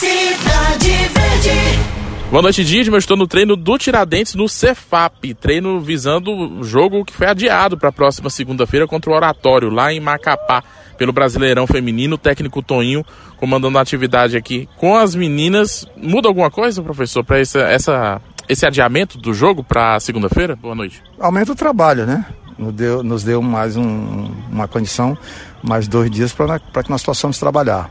Cidade Verde. Boa noite, Didmo. Eu estou no treino do Tiradentes no Cefap. Treino visando o jogo que foi adiado para a próxima segunda-feira contra o Oratório, lá em Macapá, pelo Brasileirão Feminino. O técnico Toninho comandando a atividade aqui com as meninas. Muda alguma coisa, professor, para essa, essa, esse adiamento do jogo para segunda-feira? Boa noite. Aumenta o trabalho, né? Nos deu, nos deu mais um, uma condição, mais dois dias para que nós possamos trabalhar.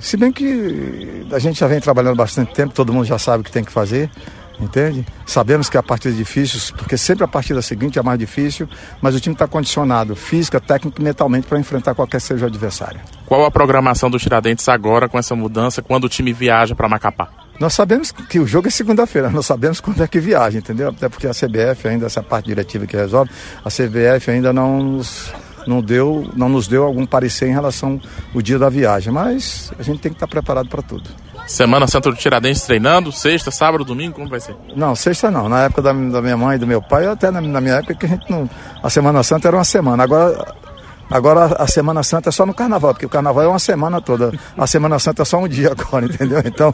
Se bem que a gente já vem trabalhando bastante tempo, todo mundo já sabe o que tem que fazer, entende? Sabemos que a partida é difícil, porque sempre a partida seguinte é mais difícil, mas o time está condicionado física, técnica e mentalmente para enfrentar qualquer seja o adversário. Qual a programação do Tiradentes agora com essa mudança, quando o time viaja para Macapá? Nós sabemos que o jogo é segunda-feira, nós sabemos quando é que viaja, entendeu? Até porque a CBF ainda, essa parte diretiva que resolve, a CBF ainda não nos não deu, não nos deu algum parecer em relação ao dia da viagem, mas a gente tem que estar preparado para tudo. Semana Santa do Tiradentes treinando, sexta, sábado, domingo, como vai ser? Não, sexta não. Na época da, da minha mãe e do meu pai, até na, na, minha época que a gente não. A Semana Santa era uma semana. Agora, agora a Semana Santa é só no carnaval, porque o carnaval é uma semana toda. A Semana Santa é só um dia agora, entendeu? Então,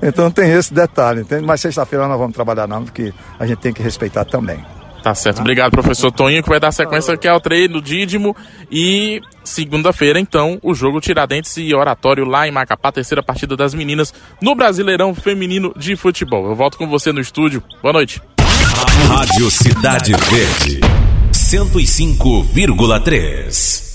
então tem esse detalhe, entende? Mas sexta-feira nós vamos trabalhar não, porque a gente tem que respeitar também. Tá certo. Obrigado, professor Toninho, que vai dar sequência aqui ao treino Dídimo. E segunda-feira, então, o jogo Tiradentes e Oratório lá em Macapá, terceira partida das meninas no Brasileirão Feminino de Futebol. Eu volto com você no estúdio. Boa noite. Rádio Cidade Verde, 105,3.